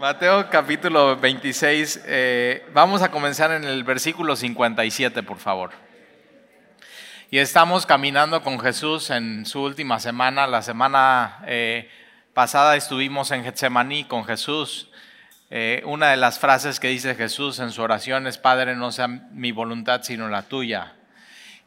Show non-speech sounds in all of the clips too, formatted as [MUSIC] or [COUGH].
Mateo capítulo 26, eh, vamos a comenzar en el versículo 57, por favor. Y estamos caminando con Jesús en su última semana. La semana eh, pasada estuvimos en Getsemaní con Jesús. Eh, una de las frases que dice Jesús en su oración es, Padre, no sea mi voluntad sino la tuya.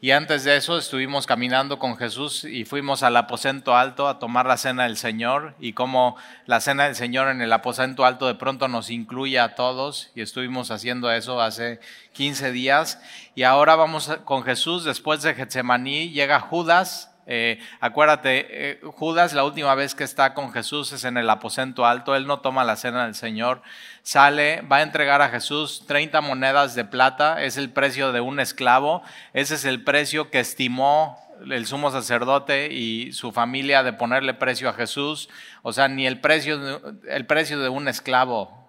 Y antes de eso estuvimos caminando con Jesús y fuimos al aposento alto a tomar la cena del Señor. Y como la cena del Señor en el aposento alto de pronto nos incluye a todos y estuvimos haciendo eso hace 15 días. Y ahora vamos con Jesús después de Getsemaní llega Judas eh, acuérdate, eh, Judas la última vez que está con Jesús es en el aposento alto, él no toma la cena del Señor, sale, va a entregar a Jesús 30 monedas de plata, es el precio de un esclavo, ese es el precio que estimó el sumo sacerdote y su familia de ponerle precio a Jesús, o sea, ni el precio, el precio de un esclavo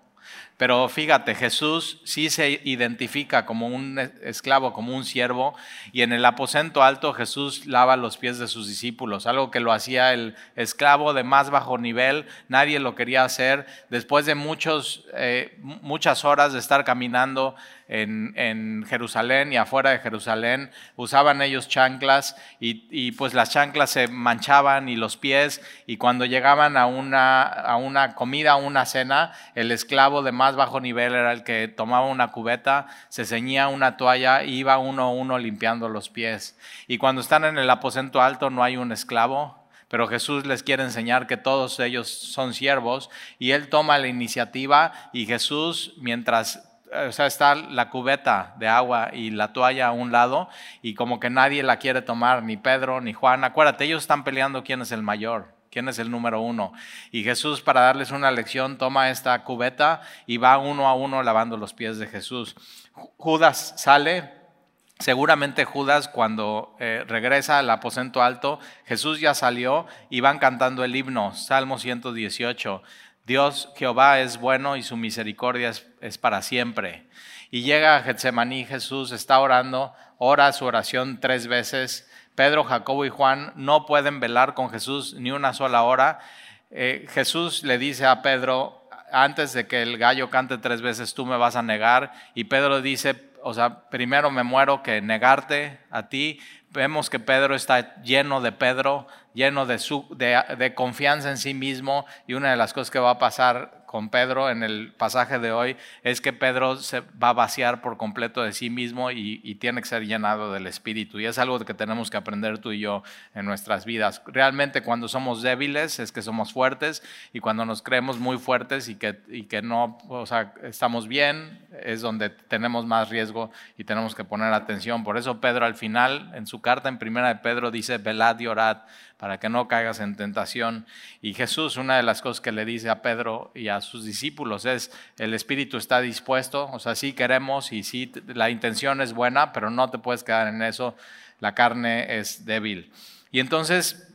pero fíjate, Jesús sí se identifica como un esclavo, como un siervo, y en el aposento alto Jesús lava los pies de sus discípulos, algo que lo hacía el esclavo de más bajo nivel, nadie lo quería hacer. Después de muchos, eh, muchas horas de estar caminando en, Jerusalén y afuera de Jerusalén, usaban ellos chanclas y, pues las chanclas se manchaban y los pies y cuando llegaban a una, a una comida, a una cena, el esclavo de más bajo nivel era el que tomaba una cubeta, se ceñía una toalla y iba uno a uno limpiando los pies. Y cuando están en el aposento alto no hay un esclavo, pero Jesús les quiere enseñar que todos ellos son siervos y él toma la iniciativa y Jesús, mientras o sea, está la cubeta de agua y la toalla a un lado y como que nadie la quiere tomar, ni Pedro ni Juan. Acuérdate, ellos están peleando quién es el mayor, quién es el número uno. Y Jesús, para darles una lección, toma esta cubeta y va uno a uno lavando los pies de Jesús. Judas sale, Seguramente Judas cuando eh, regresa al aposento alto, Jesús ya salió y van cantando el himno, Salmo 118. Dios Jehová es bueno y su misericordia es, para siempre. Y llega a Getsemaní, Jesús está orando, ora su oración tres veces. Pedro, Jacobo y Juan no pueden velar con Jesús ni una sola hora. Eh, Jesús le dice a Pedro, antes de que el gallo cante tres veces, tú me vas a negar. Y Pedro dice, o sea, primero me muero que negarte a ti. Vemos que Pedro está lleno de Pedro, lleno de, su, de, confianza en sí mismo y una de las cosas que va a pasar con Pedro en el pasaje de hoy es que Pedro se va a vaciar por completo de sí mismo y, tiene que ser llenado del Espíritu. Y es algo que tenemos que aprender tú y yo en nuestras vidas. Realmente cuando somos débiles es que somos fuertes y cuando nos creemos muy fuertes y que, y que no, o sea, estamos bien, es donde tenemos más riesgo y tenemos que poner atención. Por eso Pedro al final, en su carta en primera de Pedro, dice, velad y orad para que no caigas en tentación. Y Jesús, una de las cosas que le dice a Pedro y a sus discípulos es, el espíritu está dispuesto, o sea, sí queremos y sí la intención es buena, pero no te puedes quedar en eso, la carne es débil. Y entonces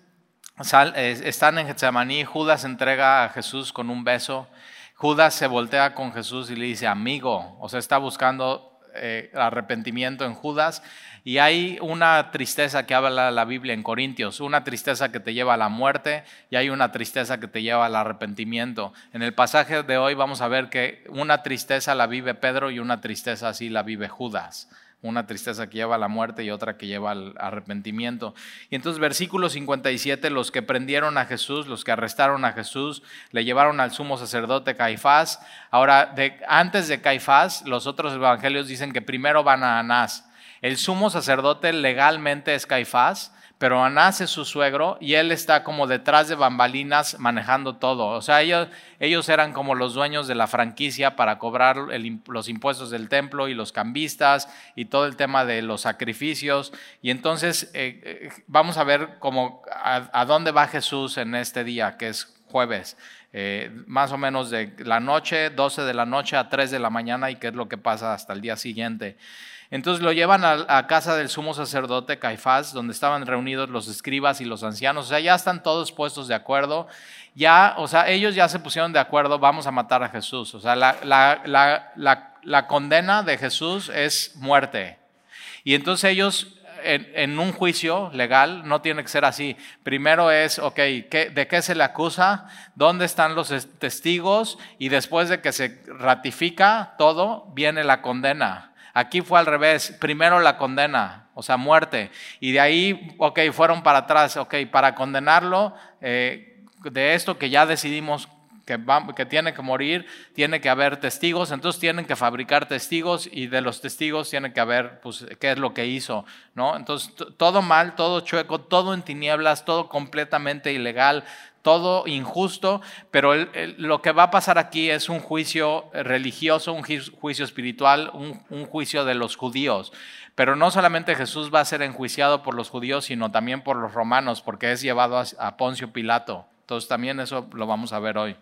están en Getsemaní, Judas entrega a Jesús con un beso, Judas se voltea con Jesús y le dice, amigo, o sea, está buscando eh, arrepentimiento en Judas y hay una tristeza que habla la Biblia en Corintios, una tristeza que te lleva a la muerte y hay una tristeza que te lleva al arrepentimiento. En el pasaje de hoy vamos a ver que una tristeza la vive Pedro y una tristeza así la vive Judas. Una tristeza que lleva a la muerte y otra que lleva al arrepentimiento. Y entonces versículo 57, los que prendieron a Jesús, los que arrestaron a Jesús, le llevaron al sumo sacerdote Caifás. Ahora, antes de Caifás, los otros evangelios dicen que primero van a Anás. El sumo sacerdote legalmente es Caifás, pero Anás es su suegro y él está como detrás de bambalinas manejando todo. O sea, ellos, ellos eran como los dueños de la franquicia para cobrar los impuestos del templo y los cambistas y todo el tema de los sacrificios. Y entonces eh, eh, vamos a ver cómo, a, dónde va Jesús en este día, que es jueves. Eh, más o menos de la noche, 12 de la noche a 3 de la mañana y qué es lo que pasa hasta el día siguiente. Entonces lo llevan a, casa del sumo sacerdote Caifás, donde estaban reunidos los escribas y los ancianos. O sea, ya están todos puestos de acuerdo. Ya, o sea, ellos ya se pusieron de acuerdo, vamos a matar a Jesús. O sea, la, condena de Jesús es muerte. Y entonces ellos en, un juicio legal no tiene que ser así. Primero es, ok, ¿de qué se le acusa? ¿Dónde están los testigos? Y después de que se ratifica todo, viene la condena. Aquí fue al revés, primero la condena, o sea, muerte. Y de ahí, ok, fueron para atrás, ok, para condenarlo eh, de esto que ya decidimos que, tiene que morir, tiene que haber testigos, entonces tienen que fabricar testigos y de los testigos tiene que haber, pues, qué es lo que hizo, ¿no? Entonces, todo mal, todo chueco, todo en tinieblas, todo completamente ilegal, todo injusto, pero lo que va a pasar aquí es un juicio religioso, un juicio espiritual, un, juicio de los judíos. Pero no solamente Jesús va a ser enjuiciado por los judíos, sino también por los romanos, porque es llevado a Poncio Pilato. Entonces también eso lo vamos a ver hoy.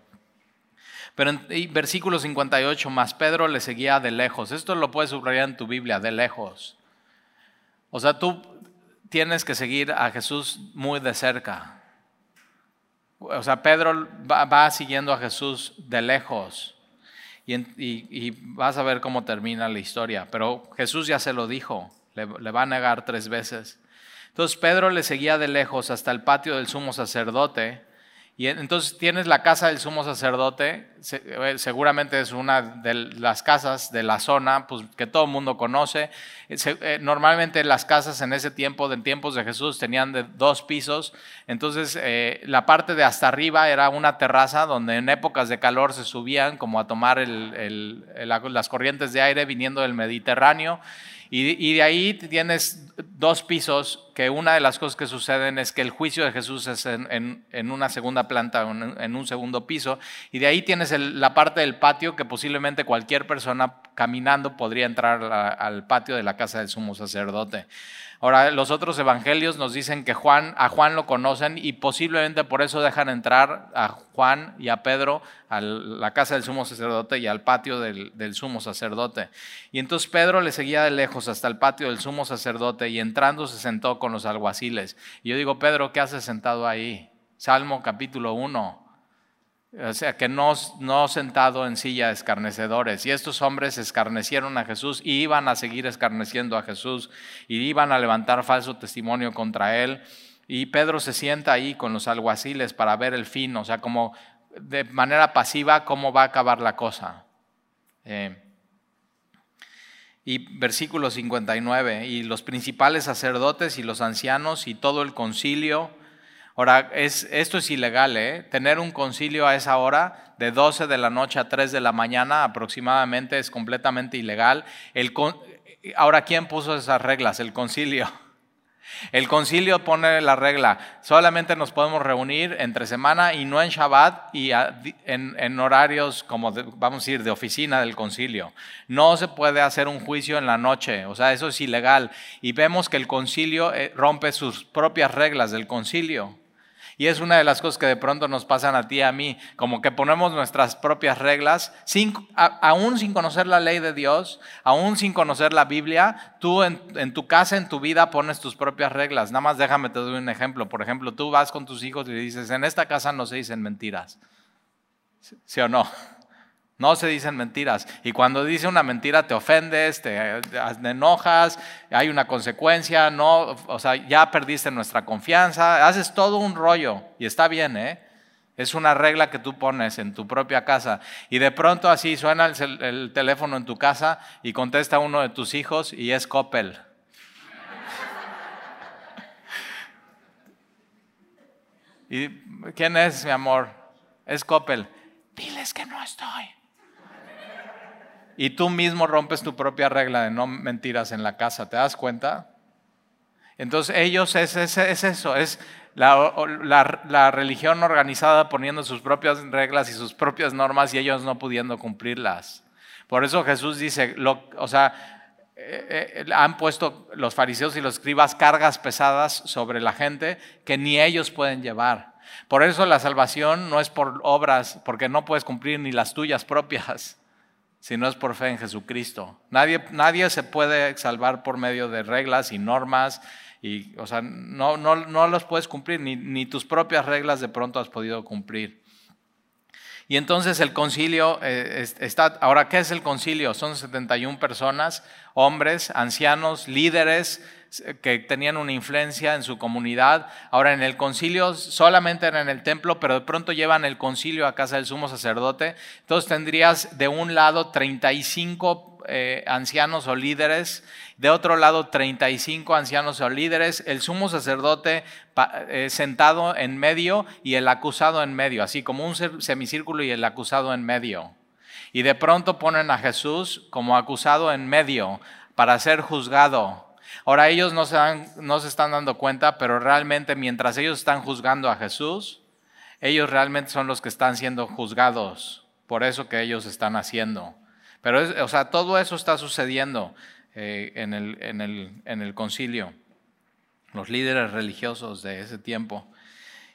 Pero en versículo 58, más Pedro le seguía de lejos. Esto lo puedes subrayar en tu Biblia, de lejos. O sea, tú tienes que seguir a Jesús muy de cerca. O sea, Pedro va, siguiendo a Jesús de lejos. Y, vas a ver cómo termina la historia. Pero Jesús ya se lo dijo, le va a negar tres veces. Entonces Pedro le seguía de lejos hasta el patio del sumo sacerdote y entonces tienes la casa del sumo sacerdote, eh, seguramente es una de las casas de la zona pues, que todo el mundo conoce. Eh, normalmente las casas en ese tiempo, en tiempos de Jesús, tenían de dos pisos. Entonces eh, la parte de hasta arriba era una terraza donde en épocas de calor se subían como a tomar las corrientes de aire viniendo del Mediterráneo. Y, de ahí tienes dos pisos, que una de las cosas que suceden es que el juicio de Jesús es en, una segunda planta, en, un segundo piso, y de ahí tienes la parte del patio que posiblemente cualquier persona caminando podría entrar al patio de la casa del sumo sacerdote. Ahora, los otros evangelios nos dicen que Juan, a Juan lo conocen y posiblemente por eso dejan entrar a Juan y a Pedro a la casa del sumo sacerdote y al patio del, del sumo sacerdote. Y entonces Pedro le seguía de lejos hasta el patio del sumo sacerdote y entrando se sentó con los alguaciles. Y yo digo, Pedro, ¿qué haces sentado ahí? Salmo capítulo 1. O sea, que no, no sentado en silla escarnecedores. Y estos hombres escarnecieron a Jesús y iban a seguir escarneciendo a Jesús y iban a levantar falso testimonio contra él. Y Pedro se sienta ahí con los alguaciles para ver el fin, o sea, como de manera pasiva cómo va a acabar la cosa. Eh, y versículo 59, y los principales sacerdotes y los ancianos y todo el concilio Ahora, es, esto es ilegal, ¿eh? Tener un concilio a esa hora, de 12 de la noche a 3 de la mañana aproximadamente, es completamente ilegal. El ahora, ¿quién puso esas reglas? El concilio. El concilio pone la regla, solamente nos podemos reunir entre semana y no en Shabbat y en, horarios como, vamos a decir, de oficina del concilio. No se puede hacer un juicio en la noche, o sea, eso es ilegal. Y vemos que el concilio eh, rompe sus propias reglas del concilio. Y es una de las cosas que de pronto nos pasan a ti y a mí, como que ponemos nuestras propias reglas, sin, aún sin conocer la ley de Dios, aún sin conocer la Biblia, tú en, tu casa, en tu vida, pones tus propias reglas. Nada más déjame te doy un ejemplo. Por ejemplo, tú vas con tus hijos y dices, en esta casa no se dicen mentiras. ¿Sí o no? No se dicen mentiras. Y cuando dice una mentira te ofendes, te, enojas, hay una consecuencia, no, o sea, ya perdiste nuestra confianza, haces todo un rollo y está bien, ¿eh? Es una regla que tú pones en tu propia casa. Y de pronto así suena el, el teléfono en tu casa y contesta uno de tus hijos y es Coppel. [LAUGHS] ¿Y quién es, mi amor? Es Coppel. Diles que no estoy y tú mismo rompes tu propia regla de no mentiras en la casa, ¿te das cuenta? Entonces ellos es, eso, es la, religión organizada poniendo sus propias reglas y sus propias normas y ellos no pudiendo cumplirlas. Por eso Jesús dice, o sea, eh, eh, han puesto los fariseos y los escribas cargas pesadas sobre la gente que ni ellos pueden llevar. Por eso la salvación no es por obras, porque no puedes cumplir ni las tuyas propias si no es por fe en Jesucristo. Nadie, nadie se puede salvar por medio de reglas y normas, y, o sea, no, no, no los puedes cumplir, ni, ni, tus propias reglas de pronto has podido cumplir. Y entonces el concilio eh, está, ahora, ¿qué es el concilio? Son 71 personas, hombres, ancianos, líderes, que tenían una influencia en su comunidad. Ahora en el concilio solamente eran en el templo, pero de pronto llevan el concilio a casa del sumo sacerdote. Entonces tendrías de un lado 35 eh, ancianos o líderes, de otro lado 35 ancianos o líderes, el sumo sacerdote eh, sentado en medio y el acusado en medio, así como un semicírculo y el acusado en medio. Y de pronto ponen a Jesús como acusado en medio para ser juzgado. Ahora ellos no se, no se están dando cuenta, pero realmente mientras ellos están juzgando a Jesús, ellos realmente son los que están siendo juzgados por eso que ellos están haciendo. Pero, o sea, todo eso está sucediendo eh, en, el, en, el, en el concilio, los líderes religiosos de ese tiempo.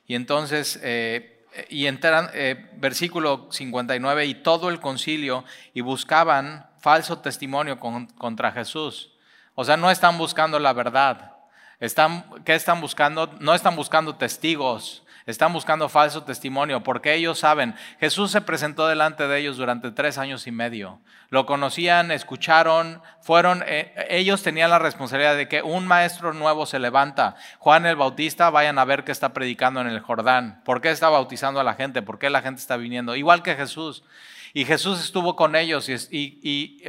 Y entonces, eh, y entran, eh, versículo 59, y todo el concilio, y buscaban falso testimonio contra Jesús. O sea, no están buscando la verdad. Están, ¿Qué están buscando? No están buscando testigos. Están buscando falso testimonio porque ellos saben, Jesús se presentó delante de ellos durante tres años y medio. Lo conocían, escucharon, fueron, eh, ellos tenían la responsabilidad de que un maestro nuevo se levanta. Juan el Bautista, vayan a ver qué está predicando en el Jordán. ¿Por qué está bautizando a la gente? ¿Por qué la gente está viniendo? Igual que Jesús. Y Jesús estuvo con ellos y,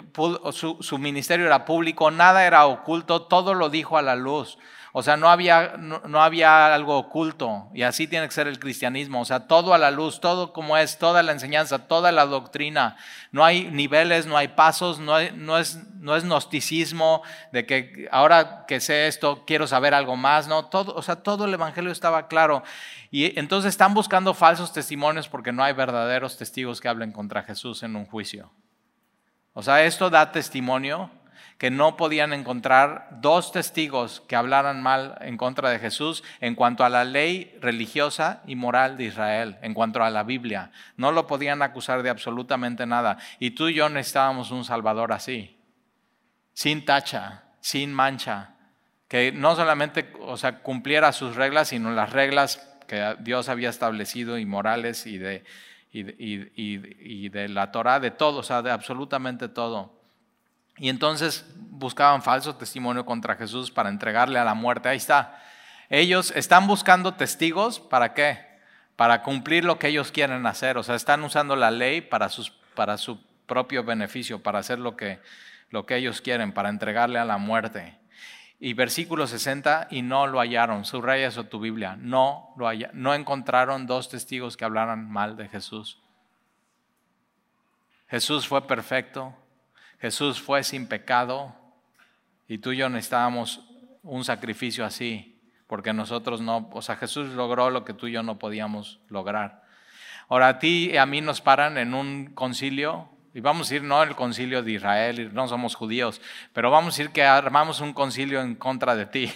su, su ministerio era público, nada era oculto, todo lo dijo a la luz. O sea, no había, no, había algo oculto y así tiene que ser el cristianismo. O sea, todo a la luz, todo como es, toda la enseñanza, toda la doctrina. No hay niveles, no hay pasos, no, no, es, no es gnosticismo de que ahora que sé esto quiero saber algo más. No, todo, o sea, todo el evangelio estaba claro. Y entonces están buscando falsos testimonios porque no hay verdaderos testigos que hablen contra Jesús en un juicio. O sea, esto da testimonio que no podían encontrar dos testigos que hablaran mal en contra de Jesús en cuanto a la ley religiosa y moral de Israel, en cuanto a la Biblia. No lo podían acusar de absolutamente nada. Y tú y yo necesitábamos un Salvador así, sin tacha, sin mancha, que no solamente o sea, cumpliera sus reglas, sino las reglas que Dios había establecido y morales y de, y, de la Torah, de todo, o sea, de absolutamente todo. Y entonces buscaban falso testimonio contra Jesús para entregarle a la muerte. Ahí está. Ellos están buscando testigos para qué? Para cumplir lo que ellos quieren hacer. O sea, están usando la ley para, sus, para su propio beneficio, para hacer lo que, lo que ellos quieren, para entregarle a la muerte. Y versículo 60, y no lo hallaron. Subraya eso tu Biblia. No lo hallaron. No encontraron dos testigos que hablaran mal de Jesús. Jesús fue perfecto, Jesús fue sin pecado y tú y yo necesitábamos un sacrificio así, porque nosotros no, o sea, Jesús logró lo que tú y yo no podíamos lograr. Ahora a ti y a mí nos paran en un concilio, y vamos a ir no el concilio de Israel, no somos judíos, pero vamos a ir que armamos un concilio en contra de ti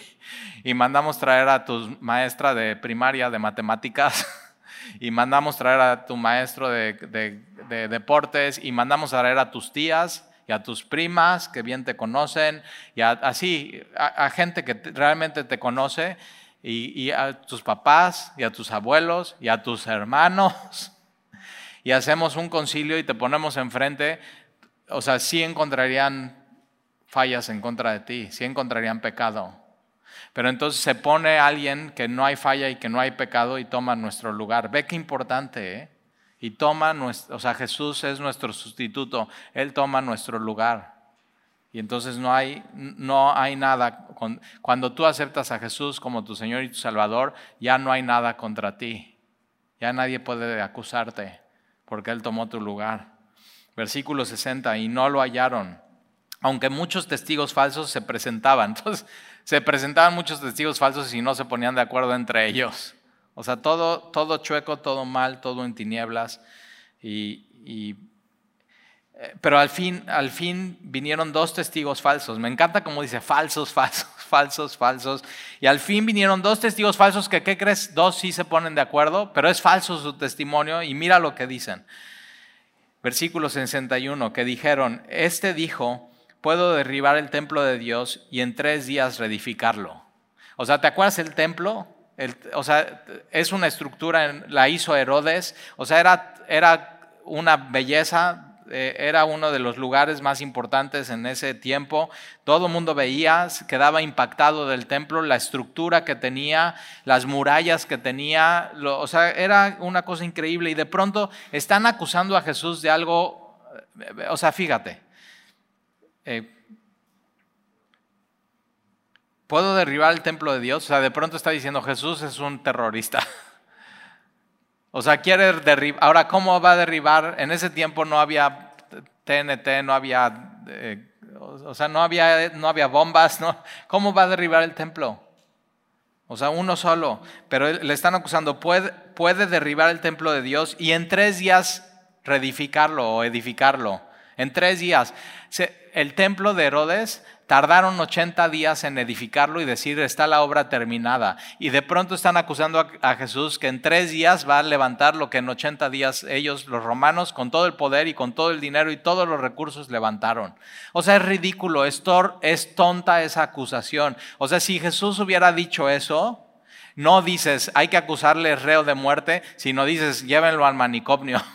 y mandamos traer a tu maestra de primaria de matemáticas [LAUGHS] y mandamos traer a tu maestro de, de deportes y mandamos traer a tus tías y a tus primas que bien te conocen, y así, a, gente que realmente te conoce, y, a tus papás, y a tus abuelos, y a tus hermanos, [LAUGHS] y hacemos un concilio y te ponemos enfrente, o sea, sí encontrarían fallas en contra de ti, sí encontrarían pecado. Pero entonces se pone alguien que no hay falla y que no hay pecado y toma nuestro lugar. Ve qué importante, ¿eh? Y toma nuestro, o sea, Jesús es nuestro sustituto, Él toma nuestro lugar. Y entonces no hay, no hay nada, cuando tú aceptas a Jesús como tu Señor y tu Salvador, ya no hay nada contra ti. Ya nadie puede acusarte porque Él tomó tu lugar. Versículo 60, y no lo hallaron, aunque muchos testigos falsos se presentaban. [LAUGHS] Entonces, se presentaban muchos testigos falsos y no se ponían de acuerdo entre ellos. O sea, todo, todo chueco, todo mal, todo en tinieblas. Y, eh, pero al fin, al fin vinieron dos testigos falsos. Me encanta como dice, falsos, [LAUGHS] falsos, falsos, falsos. Y al fin vinieron dos testigos falsos que, ¿qué crees? Dos sí se ponen de acuerdo, pero es falso su testimonio y mira lo que dicen. Versículo 61, que dijeron, este dijo, puedo derribar el templo de Dios y en tres días reedificarlo. O sea, ¿te acuerdas el templo? O sea, es una estructura, la hizo Herodes, o sea, era, era una belleza eh, era uno de los lugares más importantes en ese tiempo. Todo el mundo veía, quedaba impactado del templo, la estructura que tenía, las murallas que tenía, o sea, era una cosa increíble. Y de pronto están acusando a Jesús de algo, eh, o sea, fíjate. Eh, ¿Puedo derribar el templo de Dios? O sea, de pronto está diciendo Jesús es un terrorista. [LAUGHS] O sea, quiere derribar. Ahora, ¿cómo va a derribar? En ese tiempo no había TNT, no había, eh, o sea, no había, no había bombas. ¿no? ¿Cómo va a derribar el templo? O sea, uno solo. Pero le están acusando, puede, puede derribar el templo de Dios y en tres días reedificarlo o edificarlo. En tres días. El templo de Herodes Tardaron 80 días en edificarlo y decir, está la obra terminada. Y de pronto están acusando a, Jesús que en tres días va a levantar lo que en 80 días ellos, los romanos, con todo el poder y con todo el dinero y todos los recursos levantaron. O sea, es ridículo, es, es tonta esa acusación. O sea, si Jesús hubiera dicho eso, no dices, hay que acusarle reo de muerte, sino dices, llévenlo al manicomio. [LAUGHS]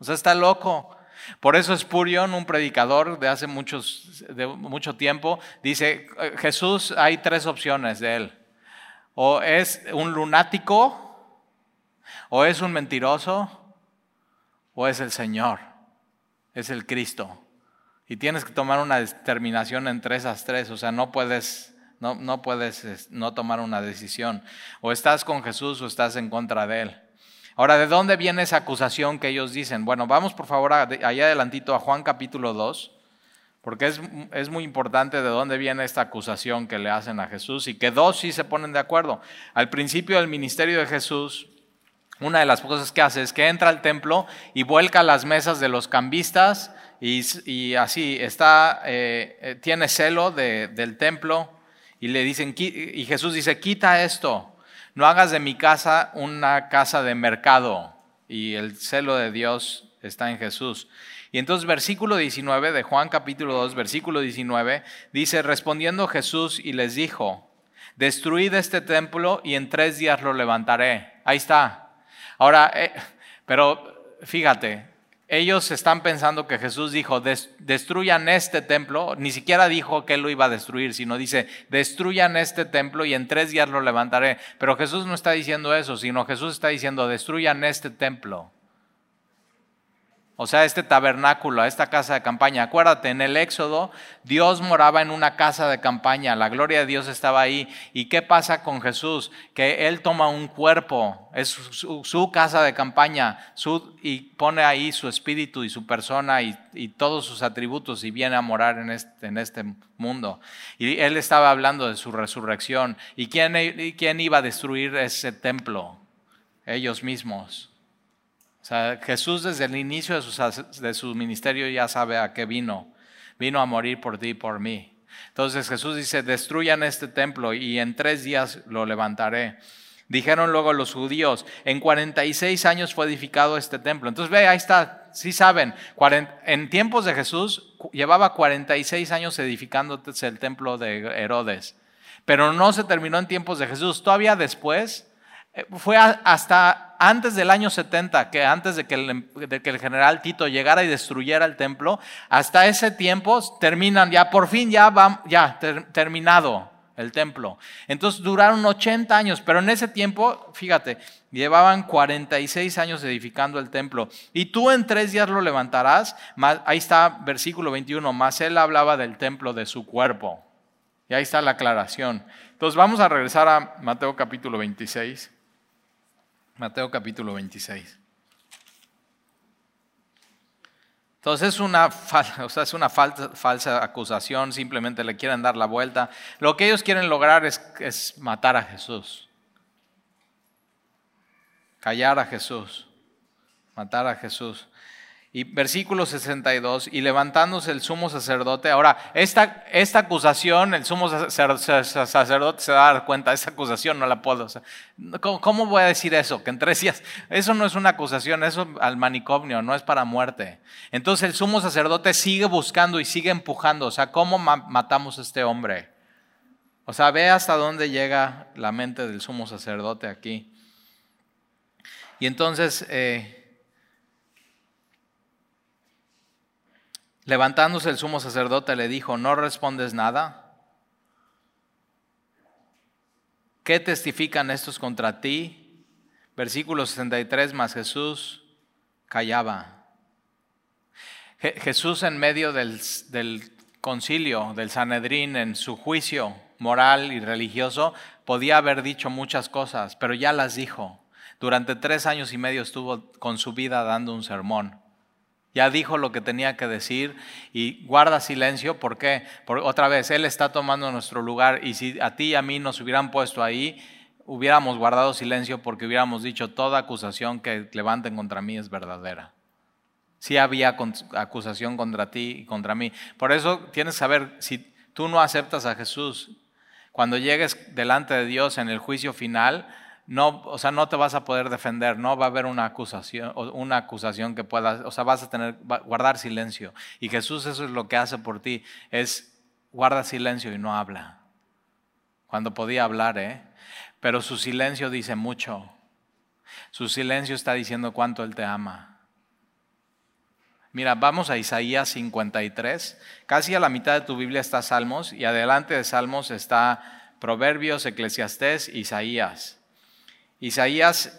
O sea, está loco. Por eso Spurion, un predicador de hace muchos, de mucho tiempo, dice, Jesús hay tres opciones de él. O es un lunático, o es un mentiroso, o es el Señor, es el Cristo. Y tienes que tomar una determinación entre esas tres, o sea, no puedes no, no, puedes no tomar una decisión. O estás con Jesús o estás en contra de Él. Ahora, ¿de dónde viene esa acusación que ellos dicen? Bueno, vamos por favor allá adelantito a Juan capítulo 2, porque es, es, muy importante de dónde viene esta acusación que le hacen a Jesús y que dos sí se ponen de acuerdo. Al principio del ministerio de Jesús, una de las cosas que hace es que entra al templo y vuelca las mesas de los cambistas y, así está, eh, eh, tiene celo del templo y le dicen, y Jesús dice, quita esto, no hagas de mi casa una casa de mercado. Y el celo de Dios está en Jesús. Y entonces versículo 19 de Juan capítulo 2, versículo 19, dice, respondiendo Jesús y les dijo, destruid este templo y en tres días lo levantaré. Ahí está. Ahora, eh, pero fíjate, ellos están pensando que Jesús dijo, destruyan este templo, ni siquiera dijo que él lo iba a destruir, sino dice, destruyan este templo y en tres días lo levantaré. Pero Jesús no está diciendo eso, sino Jesús está diciendo, destruyan este templo. O sea, este tabernáculo, esta casa de campaña. Acuérdate, en el Éxodo Dios moraba en una casa de campaña, la gloria de Dios estaba ahí. ¿Y qué pasa con Jesús? Que Él toma un cuerpo, es su, casa de campaña, y pone ahí su espíritu y su persona y, todos sus atributos y viene a morar en este, en este, mundo. Y Él estaba hablando de su resurrección. ¿Y quién, y quién iba a destruir ese templo? Ellos mismos. Jesús desde el inicio de su, ministerio ya sabe a qué vino. Vino a morir por ti y por mí. Entonces Jesús dice, destruyan este templo y en tres días lo levantaré. Dijeron luego los judíos, en 46 años fue edificado este templo. Entonces ve, ahí está, sí saben, en tiempos de Jesús llevaba 46 años edificándose el templo de Herodes, pero no se terminó en tiempos de Jesús. Todavía después fue hasta antes del año 70, que antes de que, el, general Tito llegara y destruyera el templo, hasta ese tiempo terminan, ya por fin ya va, ya terminado el templo. Entonces duraron 80 años, pero en ese tiempo, fíjate, llevaban 46 años edificando el templo. Y tú en tres días lo levantarás. Ahí está versículo 21, más él hablaba del templo de su cuerpo. Y ahí está la aclaración. Entonces vamos a regresar a Mateo capítulo 26. Mateo capítulo 26. Entonces es una, [LAUGHS] o sea, es una falsa, falsa, acusación, simplemente le quieren dar la vuelta. Lo que ellos quieren lograr es, es matar a Jesús, callar a Jesús, matar a Jesús. Y versículo 62, y levantándose el sumo sacerdote, ahora, esta, esta acusación, el sumo sacerdote se da cuenta, esa acusación no la puedo, ¿cómo, voy a decir eso? Que en tres días, eso no es una acusación, eso al manicomio, no es para muerte. Entonces el sumo sacerdote sigue buscando y sigue empujando, o sea, ¿cómo matamos a este hombre? O sea, ve hasta dónde llega la mente del sumo sacerdote aquí. Y entonces... Eh, Levantándose el sumo sacerdote le dijo, ¿no respondes nada? ¿Qué testifican estos contra ti? Versículo 63 más Jesús callaba. Jesús en medio del, del concilio, del Sanedrín, en su juicio moral y religioso, podía haber dicho muchas cosas, pero ya las dijo. Durante tres años y medio estuvo con su vida dando un sermón. Ya dijo lo que tenía que decir y guarda silencio. ¿Por qué? Porque otra vez, Él está tomando nuestro lugar y si a ti y a mí nos hubieran puesto ahí, hubiéramos guardado silencio porque hubiéramos dicho toda acusación que levanten contra mí es verdadera. Sí había acusación contra ti y contra mí. Por eso tienes que saber, si tú no aceptas a Jesús, cuando llegues delante de Dios en el juicio final, no, o sea, no te vas a poder defender, no va a haber una acusación, una acusación que puedas, o sea, vas a tener, guardar silencio. Y Jesús eso es lo que hace por ti, es guarda silencio y no habla. Cuando podía hablar, ¿eh? Pero su silencio dice mucho. Su silencio está diciendo cuánto Él te ama. Mira, vamos a Isaías 53. Casi a la mitad de tu Biblia está Salmos y adelante de Salmos está Proverbios, Eclesiastés, Isaías. Isaías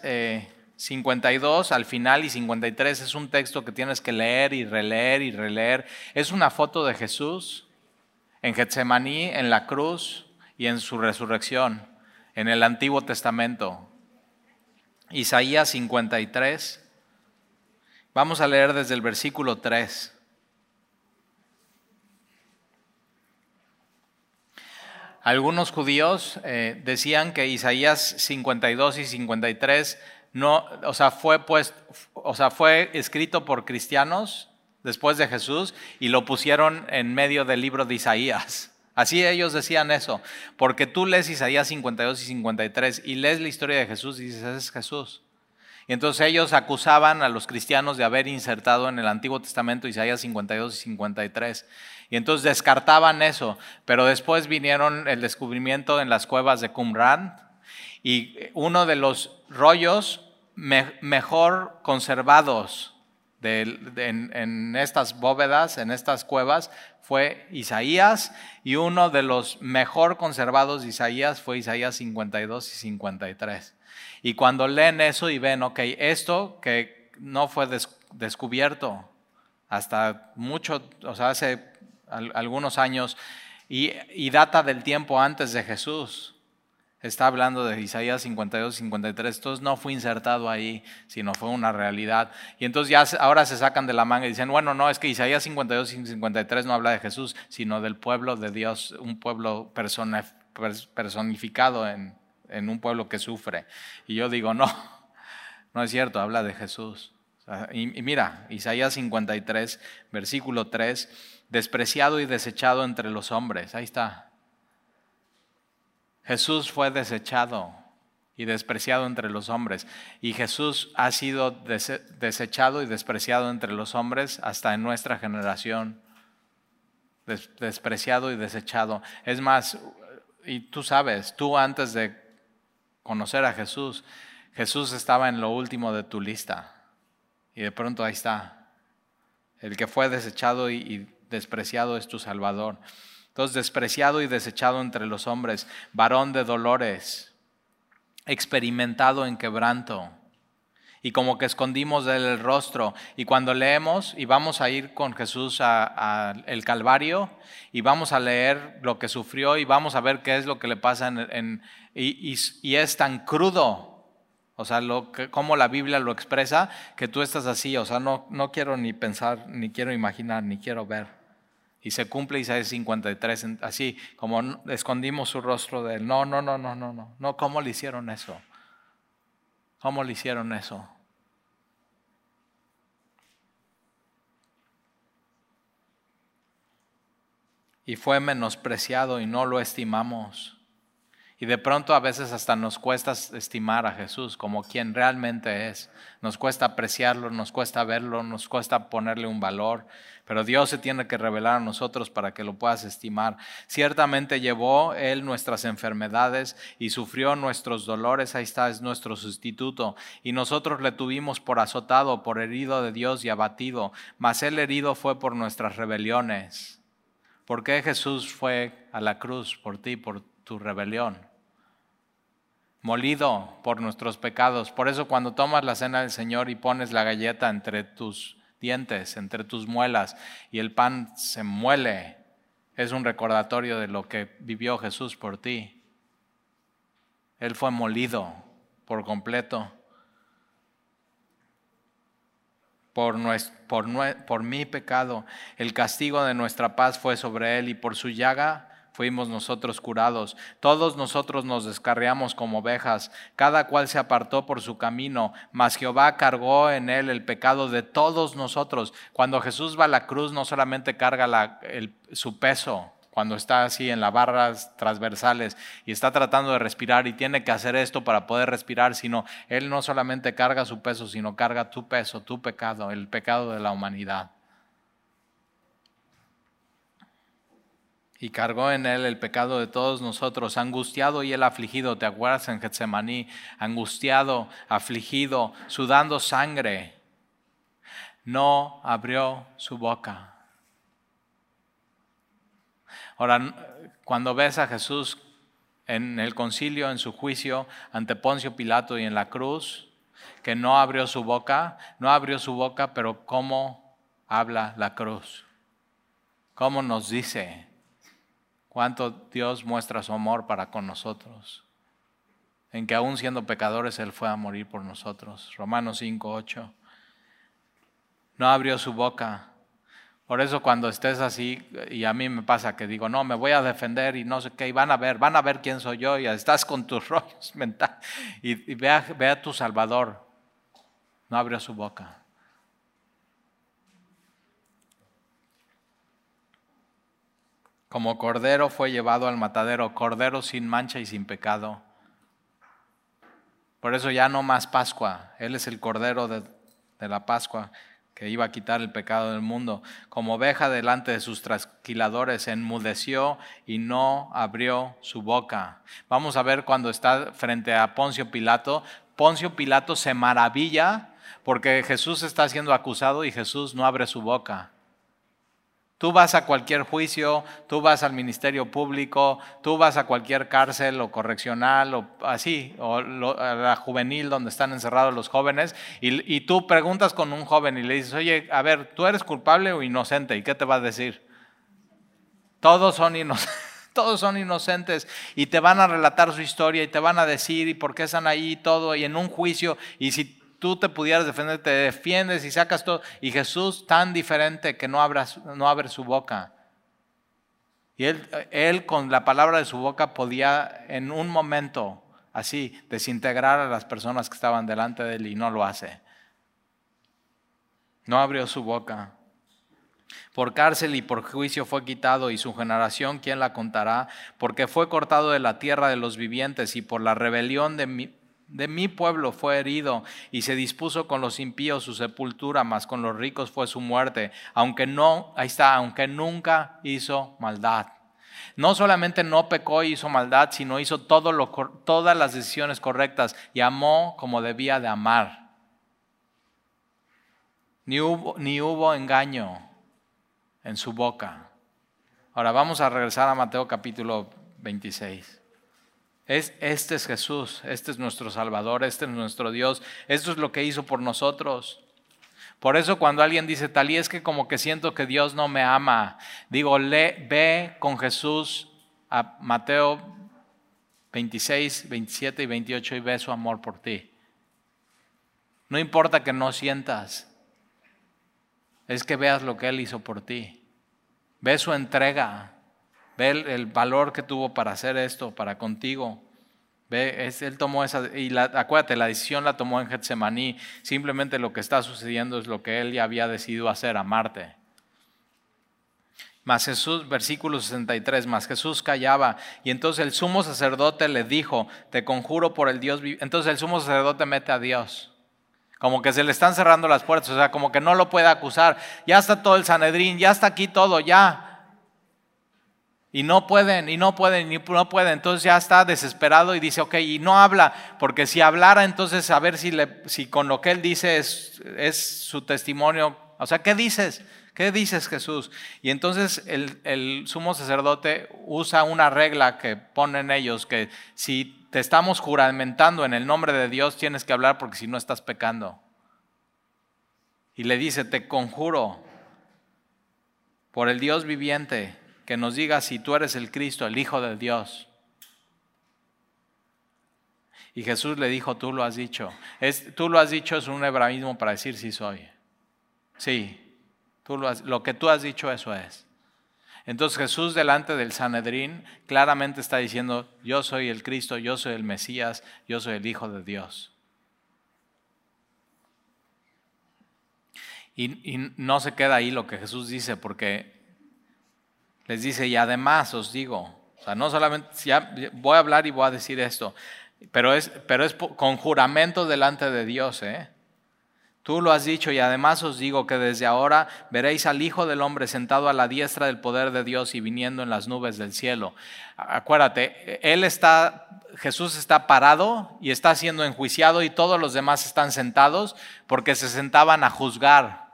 52 eh, al final y 53 es un texto que tienes que leer y releer y releer. Es una foto de Jesús en Getsemaní, en la cruz y en su resurrección, en el Antiguo Testamento. Isaías 53. Vamos a leer desde el versículo 3. Algunos judíos eh, decían que Isaías 52 y 53 no, o sea, fue pues, o sea, fue escrito por cristianos después de Jesús y lo pusieron en medio del libro de Isaías. Así ellos decían eso, porque tú lees Isaías 52 y 53 y lees la historia de Jesús y dices, es Jesús. Y entonces ellos acusaban a los cristianos de haber insertado en el Antiguo Testamento Isaías 52 y 53. Y entonces descartaban eso, pero después vinieron el descubrimiento en las cuevas de Qumran y uno de los rollos mejor conservados en, estas bóvedas, en estas cuevas, fue Isaías y uno de los mejor conservados de Isaías fue Isaías 52 y 53. Y cuando leen eso y ven, ok, esto que no fue descubierto hasta mucho, o sea, hace algunos años y, data del tiempo antes de Jesús. Está hablando de Isaías 52, 53. Entonces no fue insertado ahí, sino fue una realidad. Y entonces ya ahora se sacan de la manga y dicen, bueno, no, es que Isaías 52 y 53 no habla de Jesús, sino del pueblo de Dios, un pueblo personificado en, en un pueblo que sufre. Y yo digo, no, no es cierto, habla de Jesús. Y, y mira, Isaías 53, versículo 3 despreciado y desechado entre los hombres. Ahí está. Jesús fue desechado y despreciado entre los hombres. Y Jesús ha sido desechado y despreciado entre los hombres hasta en nuestra generación. despreciado y desechado. Es más, y tú sabes, tú antes de conocer a Jesús, Jesús estaba en lo último de tu lista. Y de pronto ahí está. El que fue desechado y despreciado es tu Salvador. Entonces, despreciado y desechado entre los hombres, varón de dolores, experimentado en quebranto. Y como que escondimos del el rostro. Y cuando leemos y vamos a ir con Jesús al el Calvario y vamos a leer lo que sufrió y vamos a ver qué es lo que le pasa en, y, es tan crudo o sea, como la Biblia lo expresa, que tú estás así, o sea, no, no quiero ni pensar, ni quiero imaginar, ni quiero ver. Y se cumple Isaías 53, así como escondimos su rostro de él. No, no, no, no, no, no. No, ¿cómo le hicieron eso? ¿Cómo le hicieron eso? Y fue menospreciado y no lo estimamos. Y de pronto a veces hasta nos cuesta estimar a Jesús como quien realmente es. Nos cuesta apreciarlo, nos cuesta verlo, nos cuesta ponerle un valor. Pero Dios se tiene que revelar a nosotros para que lo puedas estimar. Ciertamente llevó Él nuestras enfermedades y sufrió nuestros dolores. Ahí está, es nuestro sustituto. Y nosotros le tuvimos por azotado, por herido de Dios y abatido. Mas Él herido fue por nuestras rebeliones. ¿Por qué Jesús fue a la cruz por ti, por tu rebelión? Molido por nuestros pecados. Por eso cuando tomas la cena del Señor y pones la galleta entre tus dientes, entre tus muelas, y el pan se muele, es un recordatorio de lo que vivió Jesús por ti. Él fue molido por completo. Por, por, mi pecado, el castigo de nuestra paz fue sobre él y por su llaga fuimos nosotros curados. Todos nosotros nos descarriamos como ovejas, cada cual se apartó por su camino, mas Jehová cargó en él el pecado de todos nosotros. Cuando Jesús va a la cruz, no solamente carga su peso, cuando está así en las barras transversales y está tratando de respirar y tiene que hacer esto para poder respirar, sino Él no solamente carga su peso, sino carga tu peso, tu pecado, el pecado de la humanidad. Y cargó en él el pecado de todos nosotros, angustiado y el afligido, ¿te acuerdas en Getsemaní? Angustiado, afligido, sudando sangre, no abrió su boca. Ahora, cuando ves a Jesús en el concilio, en su juicio ante Poncio Pilato y en la cruz, que no abrió su boca, no abrió su boca, pero ¿cómo habla la cruz? ¿Cómo nos dice? Cuánto Dios muestra su amor para con nosotros, en que aún siendo pecadores Él fue a morir por nosotros. Romanos 5, 8. No abrió su boca. Por eso cuando estés así, y a mí me pasa que digo, no, me voy a defender y no sé qué, y van a ver, van a ver quién soy yo, y estás con tus [LAUGHS] rollos mentales, y, ve, a, ve a tu Salvador. No abrió su boca. Como cordero fue llevado al matadero, cordero sin mancha y sin pecado. Por eso ya no más Pascua. Él es el cordero de, la Pascua que iba a quitar el pecado del mundo. Como oveja delante de sus trasquiladores, enmudeció y no abrió su boca. Vamos a ver cuando está frente a Poncio Pilato. Poncio Pilato se maravilla porque Jesús está siendo acusado y Jesús no abre su boca. Tú vas a cualquier juicio, tú vas al ministerio público, tú vas a cualquier cárcel o correccional o así, o a la juvenil donde están encerrados los jóvenes, y, tú preguntas con un joven y le dices, oye, a ver, ¿tú eres culpable o inocente? ¿Y qué te va a decir? Todos son inocentes. [LAUGHS] Todos son inocentes y te van a relatar su historia y te van a decir y por qué están ahí y todo y en un juicio y si tú te pudieras defender, te defiendes y sacas todo. Y Jesús tan diferente que no, no abre su boca. Y él, él con la palabra de su boca podía en un momento así desintegrar a las personas que estaban delante de él y no lo hace. No abrió su boca. Por cárcel y por juicio fue quitado y su generación, ¿quién la contará? Porque fue cortado de la tierra de los vivientes y por la rebelión de mi, de mi pueblo fue herido y se dispuso con los impíos su sepultura, mas con los ricos fue su muerte, aunque no, ahí está, aunque nunca hizo maldad. No solamente no pecó y hizo maldad, sino hizo todo lo, todas las decisiones correctas y amó como debía de amar. Ni hubo, ni hubo engaño en su boca. Ahora vamos a regresar a Mateo capítulo 26 este es Jesús, este es nuestro Salvador, este es nuestro Dios, esto es lo que hizo por nosotros. Por eso cuando alguien dice, tal y es que como que siento que Dios no me ama, digo, le, ve con Jesús a Mateo 26, 27 y 28 y ve su amor por ti. No importa que no sientas, es que veas lo que Él hizo por ti. Ve su entrega, El, valor que tuvo para hacer esto, para contigo. Ve, él tomó esa, y la, acuérdate, la decisión la tomó en Getsemaní. Simplemente lo que está sucediendo es lo que él ya había decidido hacer, amarte. Mas Jesús, versículo 63, más Jesús callaba. Y entonces el sumo sacerdote le dijo, te conjuro por el Dios. Entonces el sumo sacerdote mete a Dios. Como que se le están cerrando las puertas, o sea, como que no lo puede acusar. Ya está todo el Sanedrín, ya está aquí todo, ya. Y no pueden, y no pueden, y no pueden. Entonces ya está desesperado y dice, ok, y no habla, porque si hablara, entonces a ver si, le, si con lo que él dice es, es su testimonio. O sea, ¿qué dices? ¿Qué dices Jesús? Y entonces el, sumo sacerdote usa una regla que ponen ellos, que si te estamos juramentando en el nombre de Dios, tienes que hablar porque si no estás pecando. Y le dice, te conjuro por el Dios viviente que nos diga si tú eres el Cristo, el Hijo de Dios. Y Jesús le dijo, tú lo has dicho. Es, tú lo has dicho es un hebraísmo para decir sí soy. Sí, lo, que tú has dicho, eso es. Entonces Jesús delante del Sanedrín claramente está diciendo, yo soy el Cristo, yo soy el Mesías, yo soy el Hijo de Dios. Y, y, no se queda ahí lo que Jesús dice, porque les dice, y además os digo, o sea, no solamente, ya voy a hablar y voy a decir esto, pero es, pero es con juramento delante de Dios, ¿eh? Tú lo has dicho y además os digo que desde ahora veréis al Hijo del Hombre sentado a la diestra del poder de Dios y viniendo en las nubes del cielo. Acuérdate, él está, Jesús está parado y está siendo enjuiciado y todos los demás están sentados porque se sentaban a juzgar.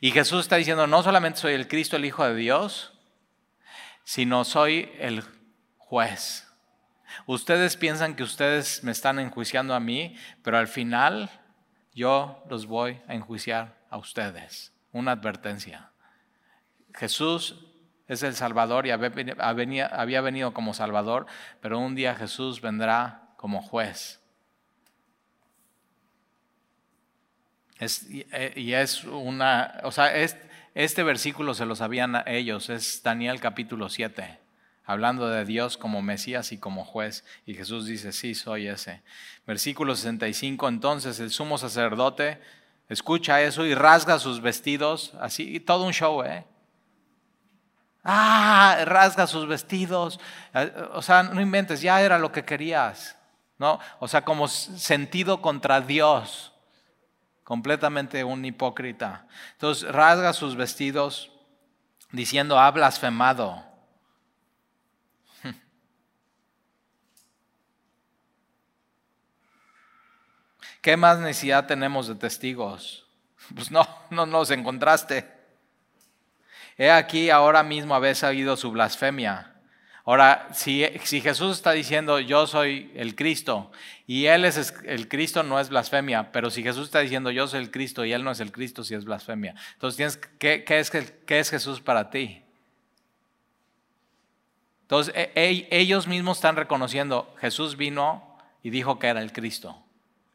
Y Jesús está diciendo, no solamente soy el Cristo, el Hijo de Dios, sino soy el juez. Ustedes piensan que ustedes me están enjuiciando a mí, pero al final yo los voy a enjuiciar a ustedes. Una advertencia. Jesús es el Salvador y había venido como Salvador, pero un día Jesús vendrá como juez. y es una, o sea, este versículo se lo sabían ellos, es Daniel capítulo 7 hablando de Dios como Mesías y como juez. Y Jesús dice, sí, soy ese. Versículo 65, entonces el sumo sacerdote escucha eso y rasga sus vestidos, así, todo un show, ¿eh? Ah, rasga sus vestidos. O sea, no inventes, ya era lo que querías, ¿no? O sea, como sentido contra Dios, completamente un hipócrita. Entonces, rasga sus vestidos diciendo, ha blasfemado. [LAUGHS] ¿Qué más necesidad tenemos de testigos? [LAUGHS] Pues no, no nos encontraste. He aquí, ahora mismo habéis oído su blasfemia. Ahora, si, Jesús está diciendo yo soy el Cristo y Él es el Cristo, no es blasfemia, pero si Jesús está diciendo yo soy el Cristo y Él no es el Cristo, sí es blasfemia. Entonces, tienes, ¿qué, qué es, qué es Jesús para ti? Entonces, e, e, ellos mismos están reconociendo, Jesús vino y dijo que era el Cristo.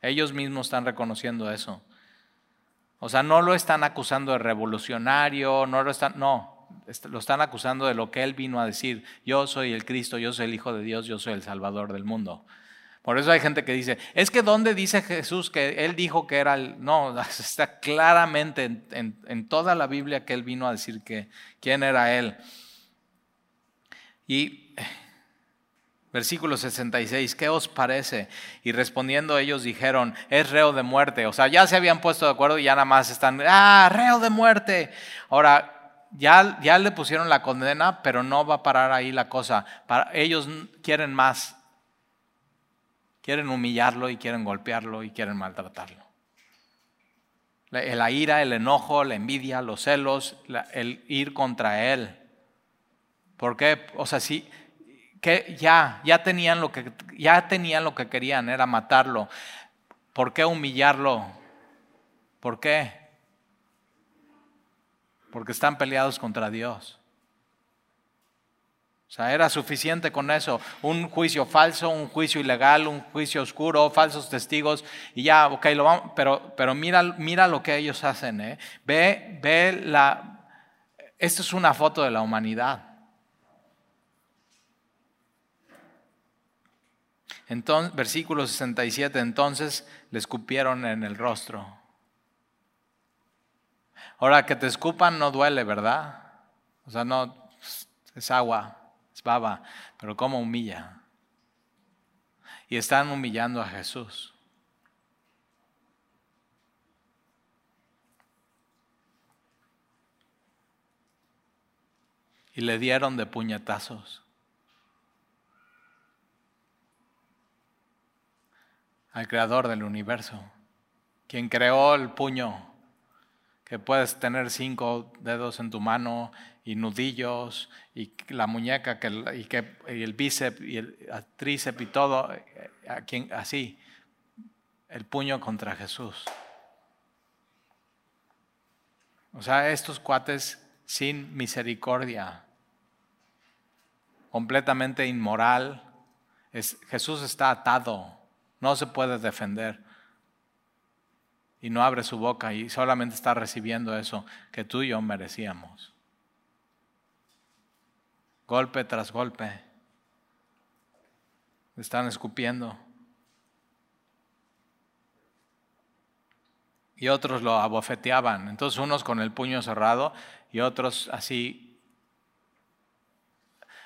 Ellos mismos están reconociendo eso. O sea, no lo están acusando de revolucionario, no lo están, no, lo están acusando de lo que él vino a decir. Yo soy el Cristo, yo soy el Hijo de Dios, yo soy el Salvador del mundo. Por eso hay gente que dice, es que ¿dónde dice Jesús que él dijo que era el... No, [LAUGHS] está claramente en, toda la Biblia que él vino a decir que quién era él. Y Versículo 66, ¿qué os parece? Y respondiendo ellos dijeron, es reo de muerte. O sea, ya se habían puesto de acuerdo y ya nada más están, ah, reo de muerte. Ahora, ya, le pusieron la condena, pero no va a parar ahí la cosa. Ellos quieren más. Quieren humillarlo y quieren golpearlo y quieren maltratarlo. La, la ira, el enojo, la envidia, los celos, el ir contra él. ¿Por qué? O sea, sí que ya, ya tenían lo que, ya tenían lo que querían, era matarlo. ¿Por qué humillarlo? ¿Por qué? Porque están peleados contra Dios. O sea, era suficiente con eso. Un juicio falso, un juicio ilegal, un juicio oscuro, falsos testigos. Y ya, ok, lo vamos, pero, pero mira, mira lo que ellos hacen. ¿eh? Ve, ve la... Esto es una foto de la humanidad. Entonces, versículo 67, entonces le escupieron en el rostro. Ahora, que te escupan no duele, ¿verdad? O sea, no, es agua, es baba, pero ¿cómo humilla? Y están humillando a Jesús. Y le dieron de puñetazos. al creador del universo, quien creó el puño, que puedes tener cinco dedos en tu mano y nudillos y la muñeca y, el bíceps y el tríceps y todo, eh, así, el puño contra Jesús. O sea, estos cuates sin misericordia, completamente inmoral, es, Jesús está atado no se puede defender. Y no abre su boca y solamente está recibiendo eso que tú y yo merecíamos. Golpe tras golpe. Están escupiendo. Y otros lo abofeteaban. Entonces unos con el puño cerrado y otros así.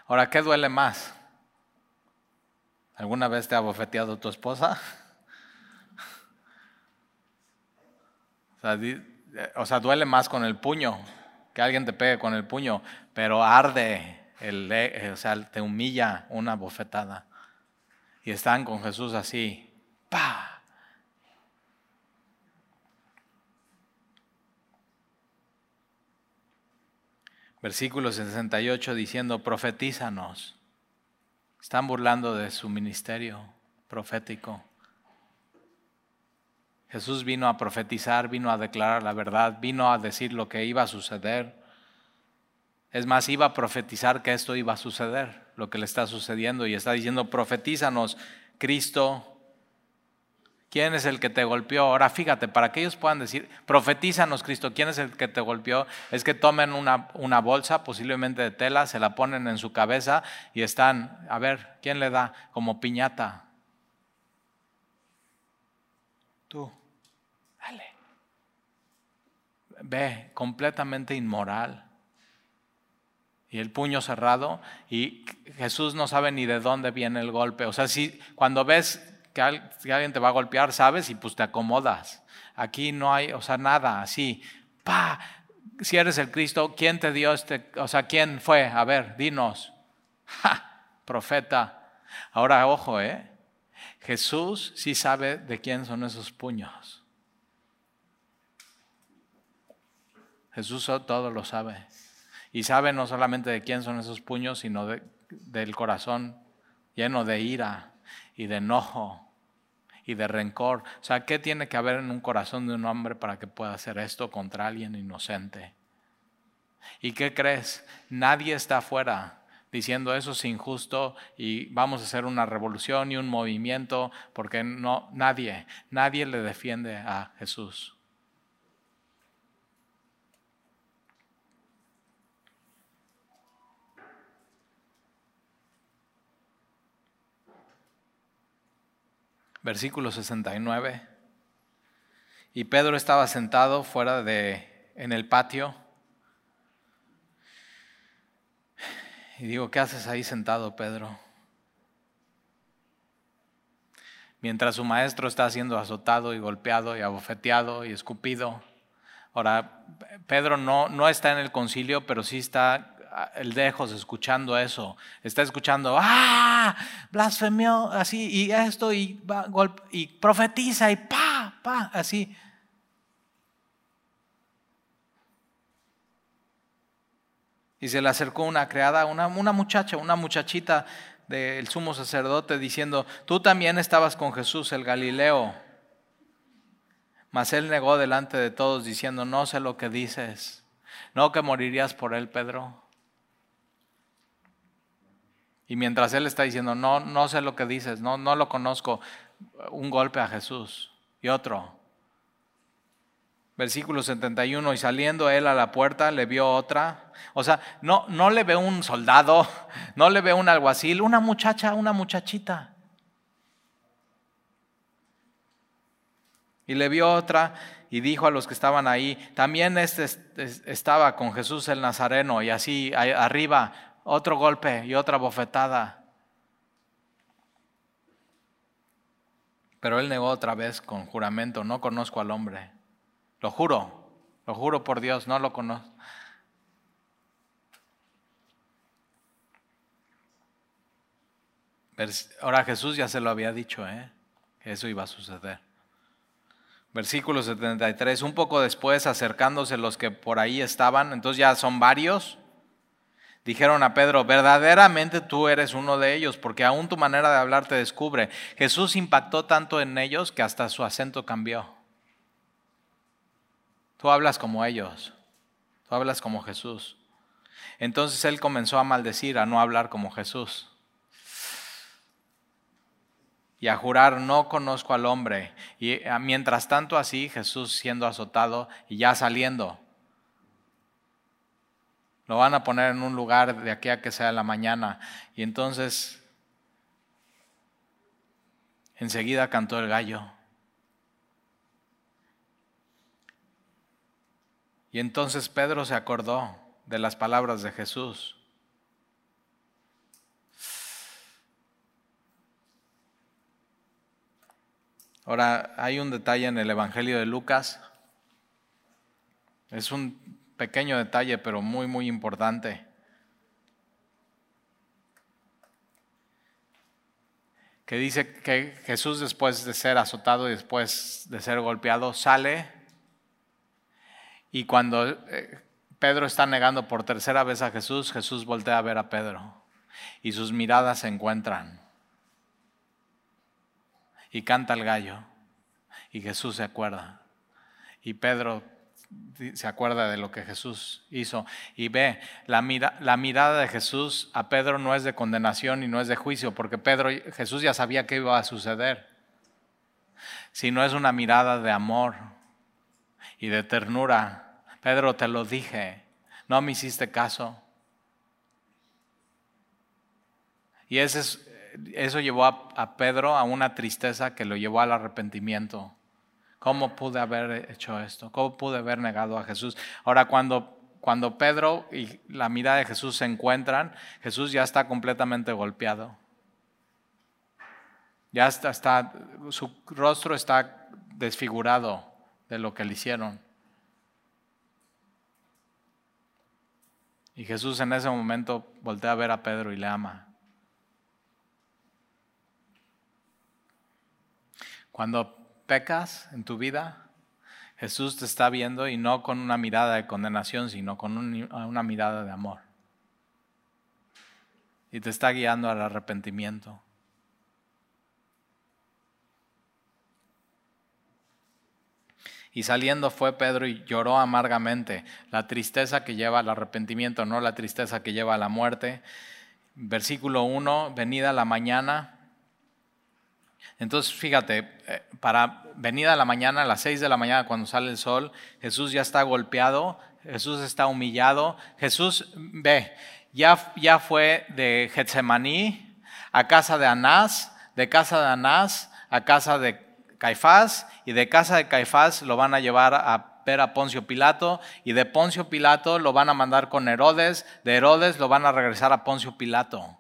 Ahora, ¿qué duele más? ¿Alguna vez te ha bofeteado tu esposa? O sea, duele más con el puño, que alguien te pegue con el puño, pero arde, el, o sea, te humilla una bofetada. Y están con Jesús así, ¡pa! Versículo 68 diciendo, profetízanos. Están burlando de su ministerio profético. Jesús vino a profetizar, vino a declarar la verdad, vino a decir lo que iba a suceder. Es más, iba a profetizar que esto iba a suceder, lo que le está sucediendo, y está diciendo, profetízanos, Cristo ¿Quién es el que te golpeó? Ahora fíjate, para que ellos puedan decir, profetízanos Cristo, ¿quién es el que te golpeó? Es que tomen una, una, bolsa, posiblemente de tela, se la ponen en su cabeza y están, a ver, ¿quién le da? Como piñata. Tú, Ve, completamente inmoral. Y el puño cerrado y Jesús no sabe ni de dónde viene el golpe. O sea, si cuando ves que, alguien te va a golpear, ¿sabes? Y pues te acomodas. Aquí no hay, o sea, nada así. Pa, si eres el Cristo, ¿quién te dio este? O sea, ¿quién fue? A ver, dinos. [LAUGHS] profeta. Ahora, ojo, ¿eh? Jesús sí sabe de quién son esos puños. Jesús todo lo sabe. Y sabe no solamente de quién son esos puños, sino del corazón lleno de ira y de enojo y de rencor. O sea, ¿qué tiene que haber en un corazón de un hombre para que pueda hacer esto contra alguien inocente? ¿Y qué crees? Nadie está afuera diciendo eso es injusto y vamos a hacer una revolución y un movimiento porque no nadie, nadie le defiende a Jesús. Versículo 69. Y Pedro estaba sentado fuera de, en el patio. Y digo, ¿qué haces ahí sentado, Pedro? Mientras su maestro está siendo azotado y golpeado y abofeteado y escupido. Ahora, Pedro no, no está en el concilio, pero sí está lejos escuchando eso, está escuchando, ah, blasfemió, así, y esto, y, y profetiza, y pa, pa, así. Y se le acercó una criada, una, una muchacha, una muchachita del sumo sacerdote, diciendo, tú también estabas con Jesús el Galileo. Mas él negó delante de todos, diciendo, no sé lo que dices. ¿No que morirías por él, Pedro? Y mientras él está diciendo, no, no sé lo que dices, no, no lo conozco, un golpe a Jesús y otro. Versículo 71, y saliendo él a la puerta le vio otra. O sea, no, no le ve un soldado, [LAUGHS] no le ve un alguacil, una muchacha, una muchachita. Y le vio otra y dijo a los que estaban ahí, también este estaba con Jesús el Nazareno y así arriba otro golpe y otra bofetada. Pero él negó otra vez con juramento, no conozco al hombre. Lo juro, lo juro por Dios, no lo conozco. Ahora Jesús ya se lo había dicho, ¿eh? que eso iba a suceder. Versículo 73, un poco después acercándose los que por ahí estaban, entonces ya son varios, dijeron a Pedro, verdaderamente tú eres uno de ellos, porque aún tu manera de hablar te descubre. Jesús impactó tanto en ellos que hasta su acento cambió. Tú hablas como ellos, tú hablas como Jesús. Entonces él comenzó a maldecir, a no hablar como Jesús y a jurar, no conozco al hombre. Y eh, mientras tanto así, Jesús siendo azotado y ya saliendo. Lo van a poner en un lugar de aquí a que sea la mañana. Y entonces, enseguida cantó el gallo. Y entonces Pedro se acordó de las palabras de Jesús. Ahora, hay un detalle en el Evangelio de Lucas. Es un pequeño detalle, pero muy, muy importante. Que dice que Jesús después de ser azotado y después de ser golpeado sale y cuando eh, Pedro está negando por tercera vez a Jesús, Jesús voltea a ver a Pedro y sus miradas se encuentran y canta el gallo. Y Jesús se acuerda. Y Pedro se acuerda de lo que Jesús hizo. Y ve, la, la mirada de Jesús a Pedro no es de condenación y no es de juicio, porque Pedro, Jesús ya sabía que iba a suceder. Sino es una mirada de amor y de ternura. Pedro, te lo dije, no me hiciste caso. Y ese es, eso llevó a, Pedro a una tristeza que lo llevó al arrepentimiento. ¿Cómo pude haber hecho esto? ¿Cómo pude haber negado a Jesús? Ahora, cuando, cuando Pedro y la mirada de Jesús se encuentran, Jesús ya está completamente golpeado. Ya está, está, su rostro está desfigurado de lo que le hicieron. Y Jesús en ese momento voltea a ver a Pedro y le ama. Cuando pecas en tu vida, Jesús te está viendo y no con una mirada de condenación, sino con una mirada de amor. Y te está guiando al arrepentimiento. Y saliendo fue Pedro y lloró amargamente. La tristeza que lleva al arrepentimiento, no la tristeza que lleva a la muerte. Versículo 1, venida la mañana, entonces, fíjate, eh, para venida a la mañana, a las seis de la mañana cuando sale el sol, Jesús ya está golpeado, Jesús está humillado. Jesús, ve, ya, ya fue de Getsemaní a casa de Anás, de casa de Anás a casa de Caifás, y de casa de Caifás lo van a llevar a ver a Poncio Pilato, y de Poncio Pilato lo van a mandar con Herodes, de Herodes lo van a regresar a Poncio Pilato.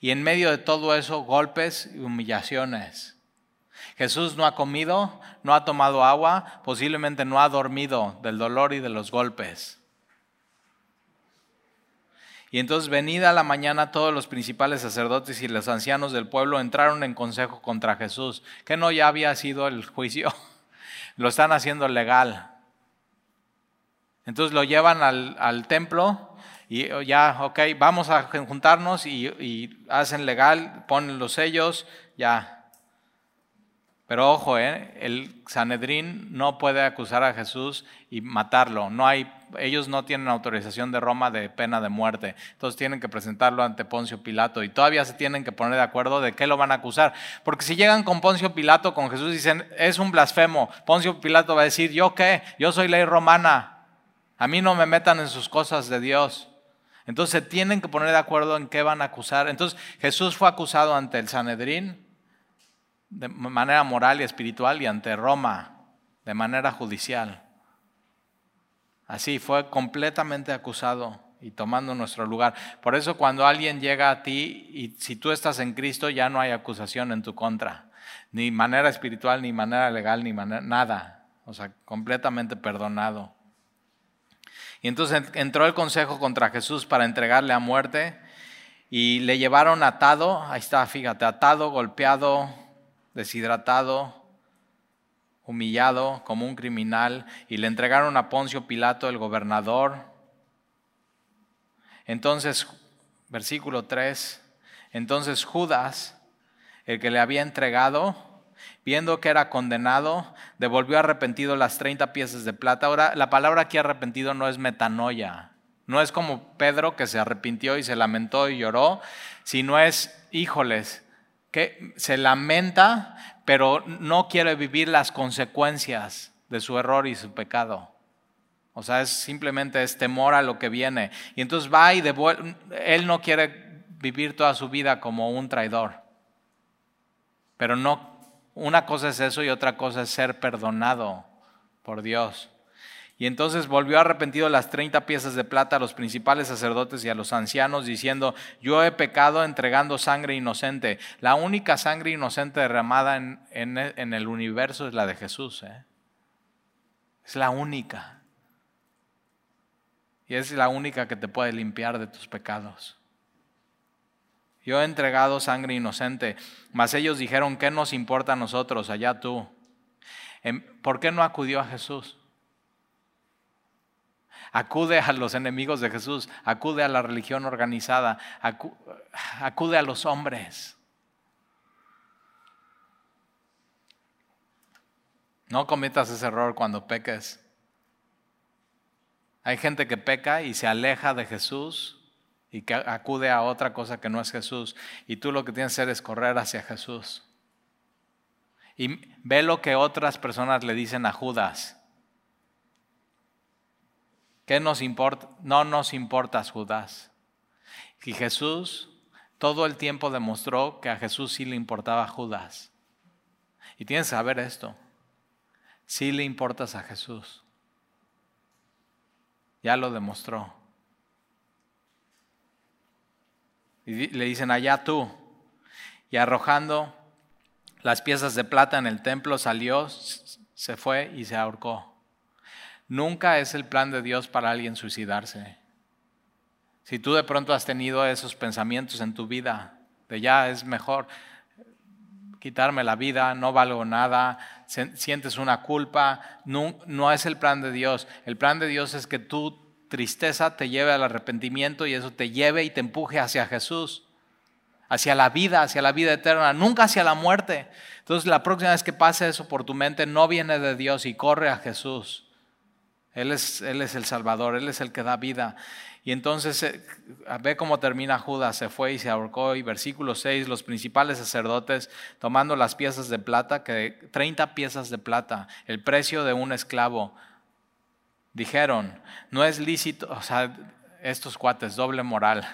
Y en medio de todo eso, golpes y humillaciones. Jesús no ha comido, no ha tomado agua, posiblemente no ha dormido del dolor y de los golpes. Y entonces venida la mañana todos los principales sacerdotes y los ancianos del pueblo entraron en consejo contra Jesús, que no ya había sido el juicio, [LAUGHS] lo están haciendo legal. Entonces lo llevan al, al templo y oh, ya, ok, vamos a juntarnos y, hacen legal, ponen los sellos, ya. Pero ojo, ¿eh? el Sanedrín no puede acusar a Jesús y matarlo. No hay, ellos no tienen autorización de Roma de pena de muerte. Entonces tienen que presentarlo ante Poncio Pilato y todavía se tienen que poner de acuerdo de qué lo van a acusar. Porque si llegan con Poncio Pilato, con Jesús, dicen, es un blasfemo. Poncio Pilato va a decir, ¿yo qué? Yo soy ley romana. A mí no me metan en sus cosas de Dios. Entonces tienen que poner de acuerdo en qué van a acusar. Entonces Jesús fue acusado ante el Sanedrín de manera moral y espiritual y ante Roma. de manera judicial. Así fue completamente acusado y tomando nuestro lugar. Por eso cuando alguien llega a ti y si tú estás en Cristo ya no hay acusación en tu contra, ni manera espiritual, ni manera legal, ni manera, nada. O sea, completamente perdonado. Y entonces entró el consejo contra Jesús para entregarle a muerte y le llevaron atado, ahí está, fíjate, atado, golpeado, deshidratado, humillado como un criminal y le entregaron a Poncio Pilato, el gobernador. Entonces, versículo 3, entonces Judas, el que le había entregado, viendo que era condenado, devolvió arrepentido las 30 piezas de plata. Ahora, la palabra aquí arrepentido no es metanoia, no es como Pedro que se arrepintió y se lamentó y lloró, sino es, híjoles, que se lamenta, pero no quiere vivir las consecuencias de su error y su pecado. O sea, es simplemente es temor a lo que viene. Y entonces va y devuelve, él no quiere vivir toda su vida como un traidor. Pero no, una cosa es eso y otra cosa es ser perdonado por Dios. Y entonces volvió arrepentido las 30 piezas de plata a los principales sacerdotes y a los ancianos, diciendo, yo he pecado entregando sangre inocente. La única sangre inocente derramada en, en, el universo es la de Jesús. ¿eh? Es la única. Y es la única que te puede limpiar de tus pecados. Yo he entregado sangre inocente, mas ellos dijeron, ¿qué nos importa a nosotros? Allá tú. Em, ¿Por qué no acudió a Jesús? acude a los enemigos de Jesús, acude a la religión organizada, acude a los hombres. No cometas ese error cuando peques. Hay gente que peca y se aleja de Jesús y que acude a otra cosa que no es Jesús. Y tú lo que tienes que hacer es correr hacia Jesús. Y ve lo que otras personas le dicen a Judas. ¿Qué nos importa? No nos importa Judas. Y Jesús todo el tiempo demostró que a Jesús sí le importaba Judas. Y tienes que saber esto. Sí le importas a Jesús. Ya lo demostró. Le dicen, allá tú. Y arrojando las piezas de plata en el templo, salió, se fue y se ahorcó. Nunca es el plan de Dios para alguien suicidarse. Si tú de pronto has tenido esos pensamientos en tu vida, de ya es mejor quitarme la vida, no valgo nada, sientes una culpa, no, no es el plan de Dios. El plan de Dios es que tu tristeza te lleve al arrepentimiento y eso te lleve y te empuje hacia Jesús, hacia la vida, hacia la vida eterna, nunca hacia la muerte. Entonces la próxima vez que pase eso por tu mente, no viene de Dios y corre a Jesús. Él es, él es el Salvador, Él es el que da vida. Y entonces eh, ve cómo termina Judas, se fue y se ahorcó. Y versículo 6, los principales sacerdotes tomando las piezas de plata, que 30 piezas de plata, el precio de un esclavo, dijeron, no es lícito, o sea, estos cuates, doble moral.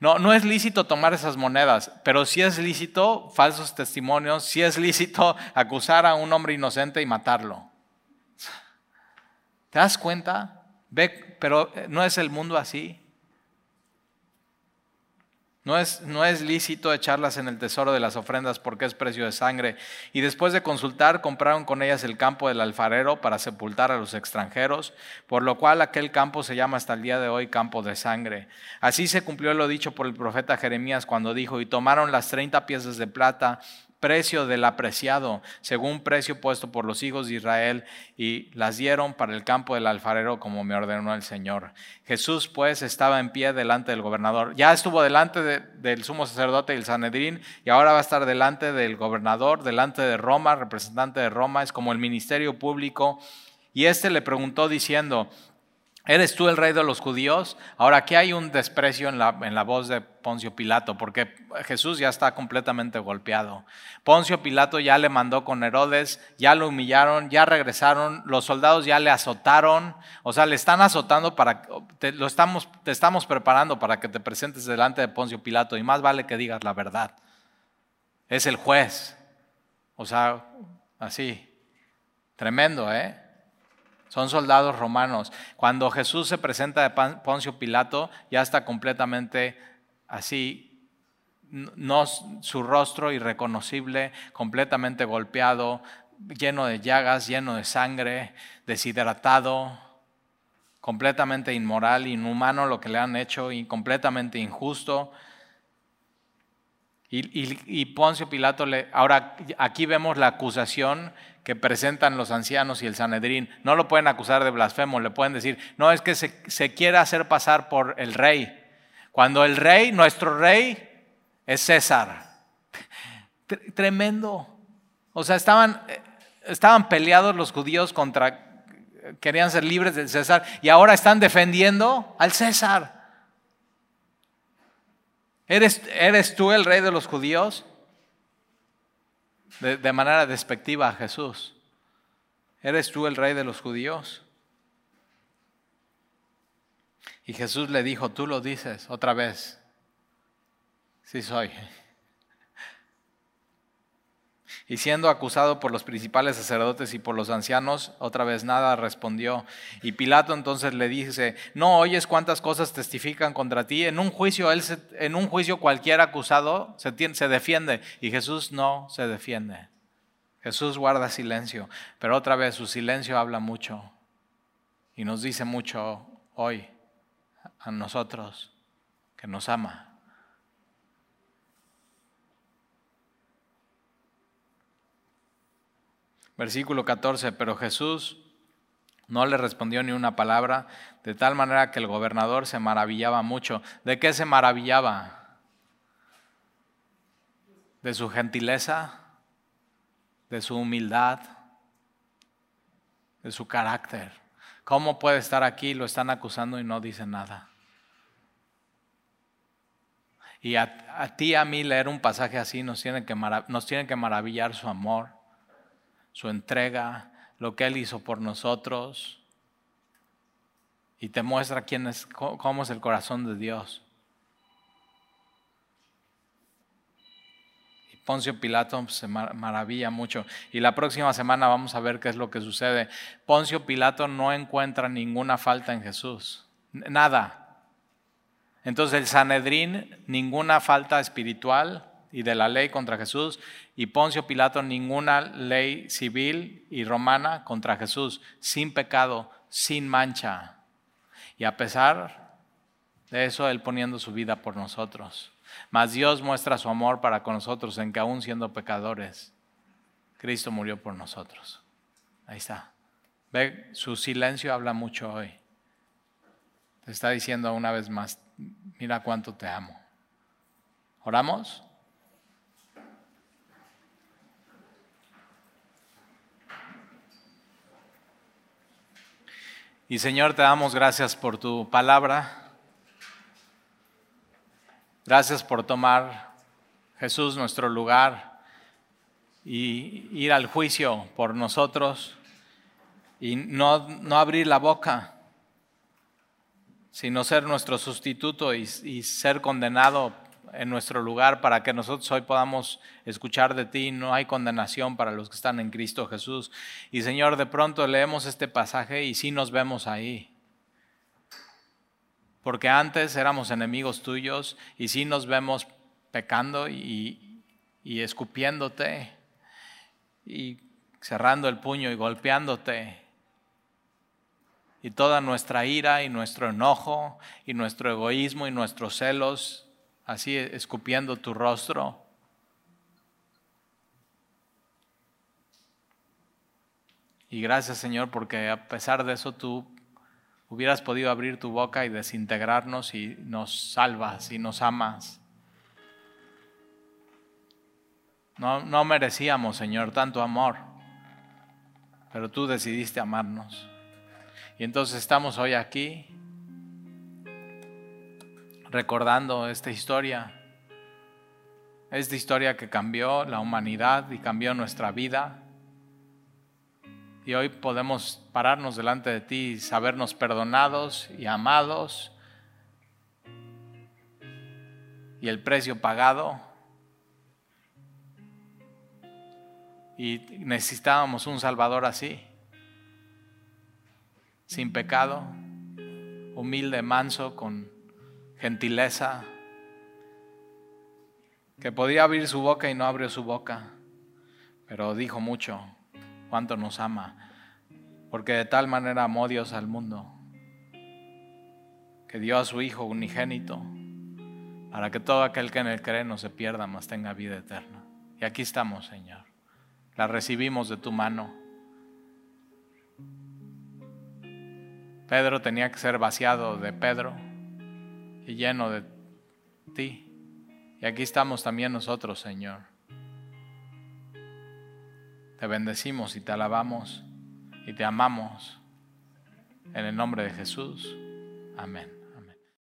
No, no es lícito tomar esas monedas, pero sí es lícito falsos testimonios, sí es lícito acusar a un hombre inocente y matarlo. ¿Te das cuenta? Ve, pero eh, no es el mundo así. No es, no es, lícito echarlas en el tesoro de las ofrendas porque es precio de sangre. Y después de consultar, compraron con ellas el campo del alfarero para sepultar a los extranjeros, por lo cual aquel campo se llama hasta el día de hoy campo de sangre. Así se cumplió lo dicho por el profeta Jeremías cuando dijo, y tomaron las treinta piezas de plata precio del apreciado, según precio puesto por los hijos de Israel, y las dieron para el campo del alfarero como me ordenó el Señor. Jesús pues estaba en pie delante del gobernador. Ya estuvo delante del sumo sacerdote y el Sanedrín, y ahora va a estar delante del gobernador, delante de Roma, representante de Roma, es como el ministerio público. Y este le preguntó diciendo, ¿Eres tú el rey de los judíos? Ahora aquí hay un desprecio en la, en la, voz de Poncio Pilato, porque Jesús ya está completamente golpeado. Poncio Pilato ya le mandó con Herodes, ya lo humillaron, ya regresaron, los soldados ya le azotaron, o sea, le están azotando para, lo estamos, te estamos preparando para que te presentes delante de Poncio Pilato y más vale que digas la verdad. Es el juez, o sea, así. Tremendo, ¿eh? Son soldados romanos. Cuando Jesús se presenta de Poncio Pilato, ya está completamente así, no su rostro irreconocible, completamente golpeado, lleno de llagas, lleno de sangre, deshidratado, completamente inmoral, inhumano lo que le han hecho y completamente injusto. Y, Poncio Pilato le... Ahora, aquí vemos la acusación que presentan los ancianos y el Sanedrín. No lo pueden acusar de blasfemo, le pueden decir, no, es que se, se quiere hacer pasar por el rey. Cuando el rey, nuestro rey, es César. Tremendo. O sea, estaban, estaban peleados los judíos contra, querían ser libres del César y ahora están defendiendo al César. ¿Eres, ¿Eres tú el rey de los judíos? De, manera despectiva a Jesús. ¿Eres tú el rey de los judíos? Y Jesús le dijo, tú lo dices otra vez. Sí soy. Y siendo acusado por los principales sacerdotes y por los ancianos, otra vez nada respondió. Y Pilato entonces le dice, no oyes cuántas cosas testifican contra ti. En un juicio, él en un juicio cualquier acusado se, se defiende y Jesús no se defiende. Jesús guarda silencio, pero otra vez su silencio habla mucho y nos dice mucho hoy a nosotros que nos ama. Versículo 14, pero Jesús no le respondió ni una palabra, de tal manera que el gobernador se maravillaba mucho. ¿De qué se maravillaba? ¿De su gentileza? ¿De su humildad? ¿De su carácter? ¿Cómo puede estar aquí? Lo están acusando y no dice nada. Y a, ti, a mí, leer un pasaje así nos tiene que maravillar su amor su entrega, lo que Él hizo por nosotros. Y te muestra cómo es el corazón de Dios. Y Poncio Pilato se maravilla mucho. Y la próxima semana vamos a ver qué es lo que sucede. Poncio Pilato no encuentra ninguna falta en Jesús. Nada. Entonces el Sanedrín, ninguna falta espiritual, y de la ley contra Jesús y Poncio Pilato ninguna ley civil y romana contra Jesús, sin pecado, sin mancha. Y a pesar de eso, Él poniendo su vida por nosotros. Mas Dios muestra su amor para con nosotros en que aún siendo pecadores, Cristo murió por nosotros. Ahí está. Ve, su silencio habla mucho hoy. Te está diciendo una vez más, mira cuánto te amo. ¿Oramos? Y Señor, te damos gracias por tu palabra. Gracias por tomar, Jesús, nuestro lugar y ir al juicio por nosotros y no, no abrir la boca, sino ser nuestro sustituto y, y ser condenado en nuestro lugar para que nosotros hoy podamos escuchar de ti. No hay condenación para los que están en Cristo Jesús. Y Señor, de pronto leemos este pasaje y sí nos vemos ahí. Porque antes éramos enemigos tuyos y sí nos vemos pecando y, y escupiéndote y cerrando el puño y golpeándote. Y toda nuestra ira y nuestro enojo y nuestro egoísmo y nuestros celos así escupiendo tu rostro. Y gracias Señor porque a pesar de eso tú hubieras podido abrir tu boca y desintegrarnos y nos salvas y nos amas. No, no merecíamos, Señor, tanto amor, pero tú decidiste amarnos. Y entonces estamos hoy aquí recordando esta historia. Esta historia que cambió la humanidad y cambió nuestra vida. Y hoy podemos pararnos delante de ti y sabernos perdonados y amados. Y el precio pagado. Y necesitábamos un Salvador así, sin pecado, humilde, manso, con gentileza, que podía abrir su boca y no abrió su boca, pero dijo mucho, cuánto nos ama, porque de tal manera amó Dios al mundo, que dio a su Hijo unigénito, para que todo aquel que en él cree no se pierda, mas tenga vida eterna. Y aquí estamos, Señor. La recibimos de tu mano. Pedro tenía que ser vaciado de Pedro y lleno de ti. Y aquí estamos también nosotros, Señor. Te bendecimos y te alabamos y te amamos. En el nombre de Jesús. Amén.